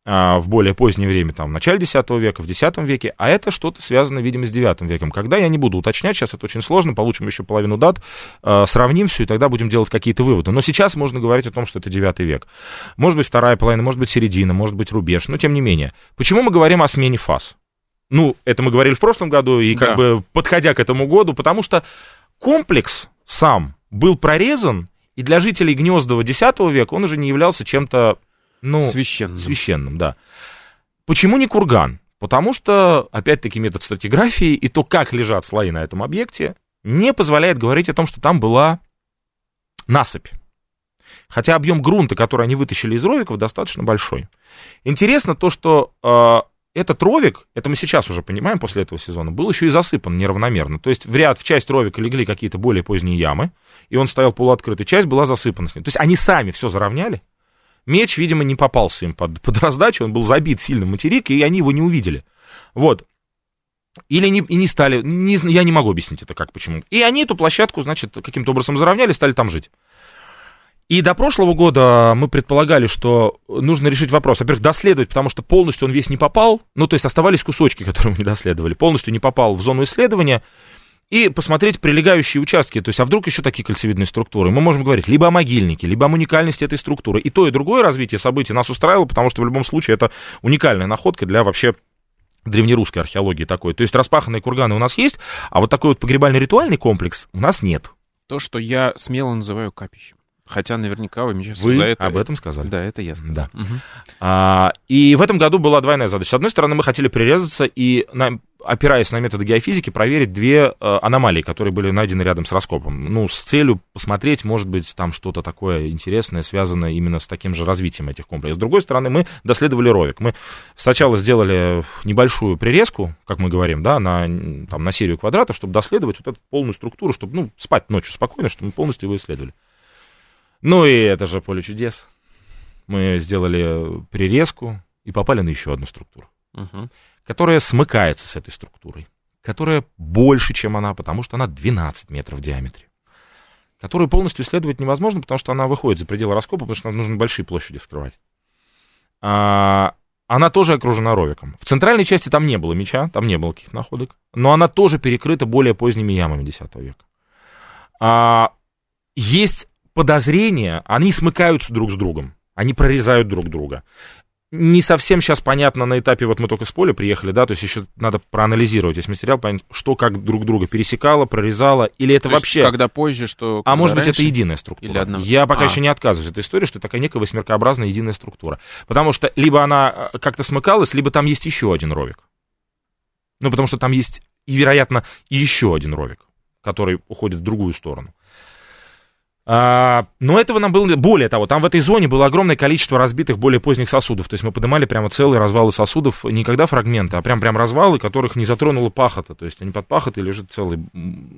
в более позднее время, там, в начале X века, в X веке, а это что-то связано, видимо, с IX веком. Когда, я не буду уточнять, сейчас это очень сложно, получим еще половину дат, а, сравним все, и тогда будем делать какие-то выводы. Но сейчас можно говорить о том, что это IX век. Может быть, вторая половина, может быть, середина, может быть, рубеж, но тем не менее. Почему мы говорим о смене фаз? Ну, это мы говорили в прошлом году, и как да. бы подходя к этому году, потому что комплекс сам был прорезан, и для жителей Гнездова X века он уже не являлся чем-то ну, священным. Священным, да. Почему не курган? Потому что, опять-таки, метод стратиграфии и то, как лежат слои на этом объекте, не позволяет говорить о том, что там была насыпь. Хотя объем грунта, который они вытащили из ровиков, достаточно большой. Интересно то, что э, этот ровик, это мы сейчас уже понимаем после этого сезона, был еще и засыпан неравномерно. То есть в ряд, в часть ровика легли какие-то более поздние ямы, и он стоял полуоткрытый, часть была засыпана с ним. То есть они сами все заровняли, Меч, видимо, не попался им под, под раздачу, он был забит сильно материк, и они его не увидели. Вот. Или не, и не стали, не, я не могу объяснить это как, почему. И они эту площадку, значит, каким-то образом заровняли, стали там жить. И до прошлого года мы предполагали, что нужно решить вопрос. Во-первых, доследовать, потому что полностью он весь не попал. Ну, то есть оставались кусочки, которые мы не доследовали. Полностью не попал в зону исследования и посмотреть прилегающие участки, то есть, а вдруг еще такие кольцевидные структуры. Мы можем говорить либо о могильнике, либо о уникальности этой структуры. И то, и другое развитие событий нас устраивало, потому что в любом случае это уникальная находка для вообще древнерусской археологии такой. То есть распаханные курганы у нас есть, а вот такой вот погребально-ритуальный комплекс у нас нет. То, что я смело называю капищем. Хотя наверняка вы сейчас вы за это... об этом сказали. Да, это я сказал. Да. Угу. А, и в этом году была двойная задача. С одной стороны, мы хотели прирезаться и, на, опираясь на методы геофизики, проверить две э, аномалии, которые были найдены рядом с раскопом. Ну, с целью посмотреть, может быть, там что-то такое интересное, связанное именно с таким же развитием этих комплексов. С другой стороны, мы доследовали ровик. Мы сначала сделали небольшую прирезку, как мы говорим, да, на, там, на серию квадратов, чтобы доследовать вот эту полную структуру, чтобы, ну, спать ночью спокойно, чтобы мы полностью его исследовали. Ну и это же поле чудес. Мы сделали прирезку и попали на еще одну структуру, угу. которая смыкается с этой структурой, которая больше, чем она, потому что она 12 метров в диаметре, которую полностью исследовать невозможно, потому что она выходит за пределы раскопа, потому что нам нужно большие площади вскрывать. А, она тоже окружена ровиком. В центральной части там не было меча, там не было каких-то находок, но она тоже перекрыта более поздними ямами X века. А, есть подозрения, они смыкаются друг с другом. Они прорезают друг друга. Не совсем сейчас понятно на этапе, вот мы только с поля приехали, да, то есть еще надо проанализировать весь материал, понять, что как друг друга пересекало, прорезало, или это то вообще... когда позже, что... А может раньше? быть, это единая структура. Или одна... Я пока а. еще не отказываюсь от этой истории, что это такая некая восьмеркообразная единая структура. Потому что либо она э, как-то смыкалась, либо там есть еще один ровик. Ну, потому что там есть, и, вероятно, еще один ровик, который уходит в другую сторону. А, но этого нам было... Более того, там в этой зоне было огромное количество разбитых более поздних сосудов. То есть мы поднимали прямо целые развалы сосудов, не когда фрагменты, а прям, прям развалы, которых не затронула пахота. То есть они под пахотой лежит целый,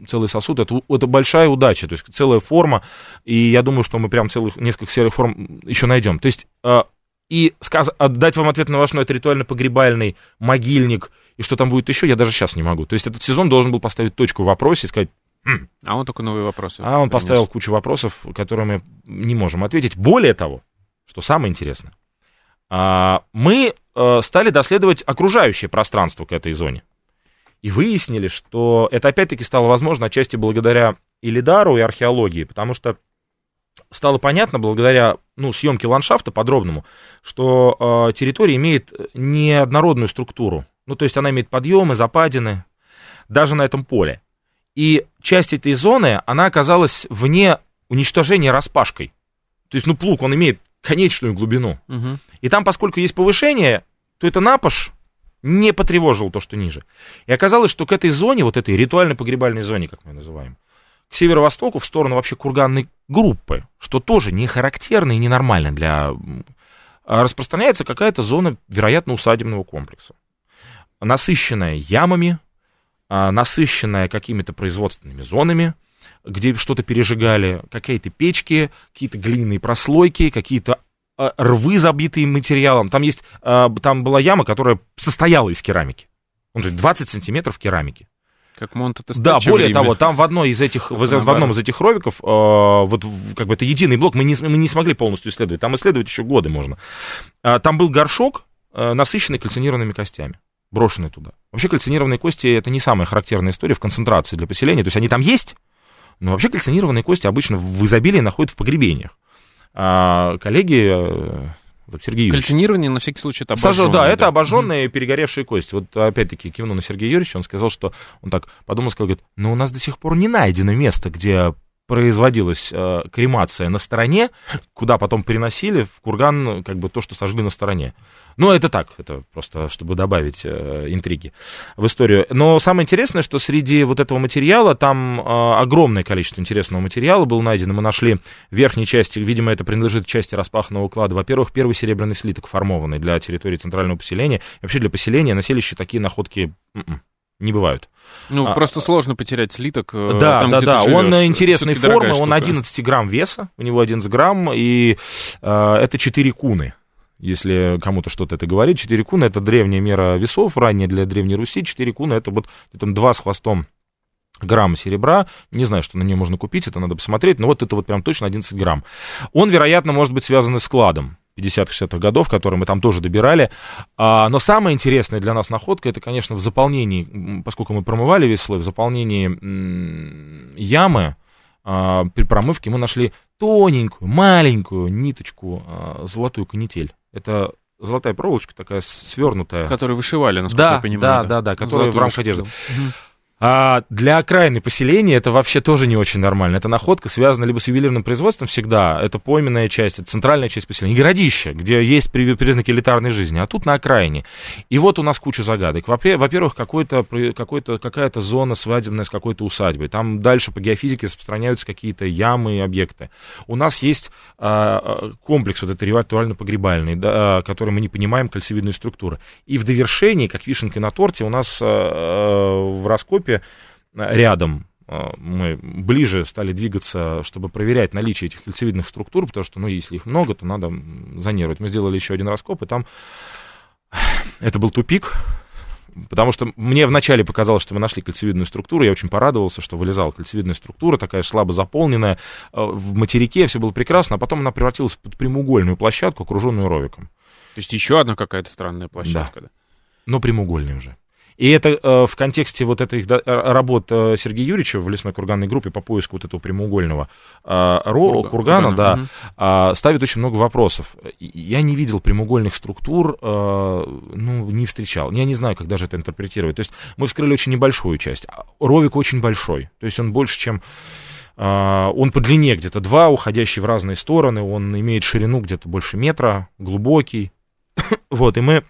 целый сосуд. Это, это большая удача, то есть целая форма. И я думаю, что мы прям целых несколько серых форм еще найдем. То есть а, и сказ... отдать вам ответ на ваш, ну, это ритуально-погребальный могильник, и что там будет еще, я даже сейчас не могу. То есть этот сезон должен был поставить точку в вопросе и сказать, а он только новые вопросы. А он поставил кучу вопросов, которые мы не можем ответить. Более того, что самое интересное, а, мы э, стали доследовать окружающее пространство к этой зоне. И выяснили, что это опять-таки стало возможно отчасти благодаря и лидару, и археологии, потому что стало понятно благодаря ну, съемке ландшафта подробному, что э, территория имеет неоднородную структуру. Ну, то есть она имеет подъемы, западины, даже на этом поле. И часть этой зоны, она оказалась вне уничтожения распашкой. То есть, ну, плуг, он имеет конечную глубину. Угу. И там, поскольку есть повышение, то это напаш не потревожил то, что ниже. И оказалось, что к этой зоне, вот этой ритуально-погребальной зоне, как мы ее называем, к северо-востоку, в сторону вообще курганной группы, что тоже не характерно и ненормально для... Распространяется какая-то зона, вероятно, усадебного комплекса, насыщенная ямами, насыщенная какими-то производственными зонами, где что-то пережигали, какие-то печки, какие-то глиняные прослойки, какие-то а, рвы, забитые материалом. Там есть, а, там была яма, которая состояла из керамики. Ну, то есть 20 сантиметров керамики. Как Монте Да, более того, там в одной из этих, в, в одном из этих ровиков, э, вот как бы это единый блок, мы не, мы не смогли полностью исследовать, там исследовать еще годы можно. Э, там был горшок, э, насыщенный кальцинированными костями брошены туда. Вообще кальцинированные кости это не самая характерная история в концентрации для поселения. То есть они там есть, но вообще кальцинированные кости обычно в изобилии находят в погребениях. А коллеги э, Сергей Юрьевич. Кальцинирование, на всякий случай, это обожженные. Да, да, это обожженные перегоревшие кости. Вот опять-таки кивну на Сергея Юрьевича, он сказал, что он так подумал, сказал, говорит, но у нас до сих пор не найдено место, где производилась э, кремация на стороне, куда потом переносили в курган как бы то, что сожгли на стороне. Ну, это так, это просто, чтобы добавить э, интриги в историю. Но самое интересное, что среди вот этого материала, там э, огромное количество интересного материала было найдено. Мы нашли в верхней части, видимо, это принадлежит части распаханного клада. Во-первых, первый серебряный слиток, формованный для территории центрального поселения. И вообще для поселения на такие находки м-м, не бывают. Ну, а, просто сложно потерять слиток. Э, да, там, да, да. Он интересной формы, он 11 грамм веса, у него 11 грамм, и э, это 4 куны. Если кому-то что-то это говорит, 4 куна это древняя мера весов, ранее для Древней Руси, 4 куна это вот там 2 с хвостом грамм серебра, не знаю, что на нее можно купить, это надо посмотреть, но вот это вот прям точно 11 грамм. Он, вероятно, может быть связан с кладом. 50-60-х годов, которые мы там тоже добирали. А, но самое интересное для нас находка, это, конечно, в заполнении, поскольку мы промывали весь слой, в заполнении ямы, а, при промывке мы нашли тоненькую, маленькую ниточку, а, золотую канитель. Это золотая проволочка такая свернутая. Которую вышивали, насколько да, я понимаю. Да, да, да, которая в рамках одежды. Угу. А для окраины поселения это вообще тоже не очень нормально. Это находка связана либо с ювелирным производством всегда, это пойменная часть, это центральная часть поселения, городище, где есть признаки элитарной жизни, а тут на окраине. И вот у нас куча загадок. Во-первых, какой-то, какой-то, какая-то зона свадебная с какой-то усадьбой. Там дальше по геофизике распространяются какие-то ямы и объекты. У нас есть а, а комплекс вот этой ритуально-погребальный, да, который мы не понимаем кольцевидной структуры. И в довершении, как вишенкой на торте, у нас а, а, в раскопе Европе э, рядом э, мы ближе стали двигаться, чтобы проверять наличие этих кольцевидных структур, потому что, ну, если их много, то надо зонировать. Мы сделали еще один раскоп, и там это был тупик, потому что мне вначале показалось, что мы нашли кольцевидную структуру, я очень порадовался, что вылезала кольцевидная структура, такая слабо заполненная, э, в материке все было прекрасно, а потом она превратилась в прямоугольную площадку, окруженную ровиком. То есть еще одна какая-то странная площадка, да? да? Но прямоугольная уже. И это э, в контексте вот этих да, работ э, Сергея Юрьевича в лесной курганной группе по поиску вот этого прямоугольного э, ро, кургана, кургана, да, угу. э, ставит очень много вопросов. Я не видел прямоугольных структур, э, ну, не встречал. Я не знаю, как даже это интерпретировать. То есть мы вскрыли очень небольшую часть. А ровик очень большой. То есть он больше, чем... Он по длине где-то два, уходящий в разные стороны, он имеет ширину где-то больше метра, глубокий. вот, и мы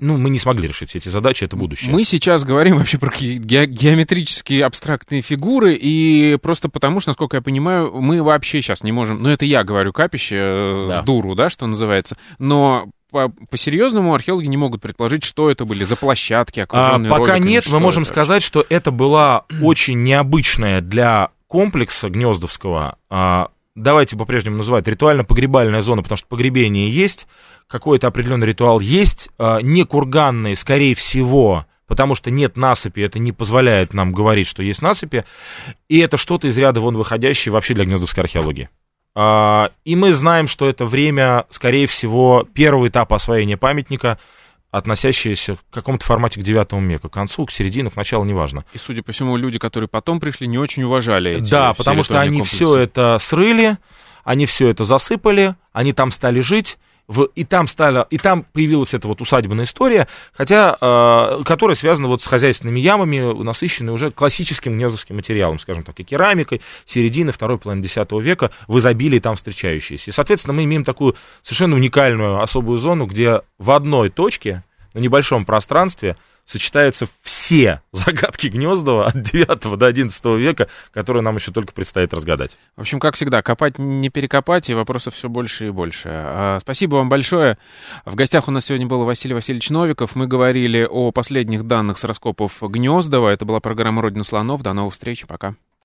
ну, мы не смогли решить эти задачи, это будущее. Мы сейчас говорим вообще про ге- геометрические абстрактные фигуры, и просто потому что, насколько я понимаю, мы вообще сейчас не можем, ну, это я говорю капище э, Да. с дуру, да, что называется, но по- по-серьезному археологи не могут предположить, что это были за площадки, А, окруженные пока роликами, нет, мы можем это. сказать, что это была очень необычная для комплекса Гнездовского, а, давайте по-прежнему называть, ритуально-погребальная зона, потому что погребение есть, какой-то определенный ритуал есть, а, не курганный, скорее всего, потому что нет насыпи, это не позволяет нам говорить, что есть насыпи, и это что-то из ряда вон выходящее вообще для гнездовской археологии. А, И мы знаем, что это время, скорее всего, первого этапа освоения памятника, относящееся к какому-то формате к 9 веку, к концу, к середине, к началу, неважно. И, судя по всему, люди, которые потом пришли, не очень уважали эти да, потому что они комплексы. все это срыли, они все это засыпали, они там стали жить, в- и там стали, и там появилась эта вот усадебная история, хотя, э, которая связана вот с хозяйственными ямами, насыщенной уже классическим гнездовским материалом, скажем так, и керамикой середины второй половины X века, в изобилии там встречающиеся. И, соответственно, мы имеем такую совершенно уникальную особую зону, где в одной точке, на небольшом пространстве, сочетаются все загадки Гнездова от 9 до 11 века, которые нам еще только предстоит разгадать. В общем, как всегда, копать не перекопать, и вопросов все больше и больше. А, Спасибо вам большое. В гостях у нас сегодня был Василий Васильевич Новиков. Мы говорили о последних данных с раскопов Гнездова. Это была программа «Родина слонов». До новых встреч. Пока.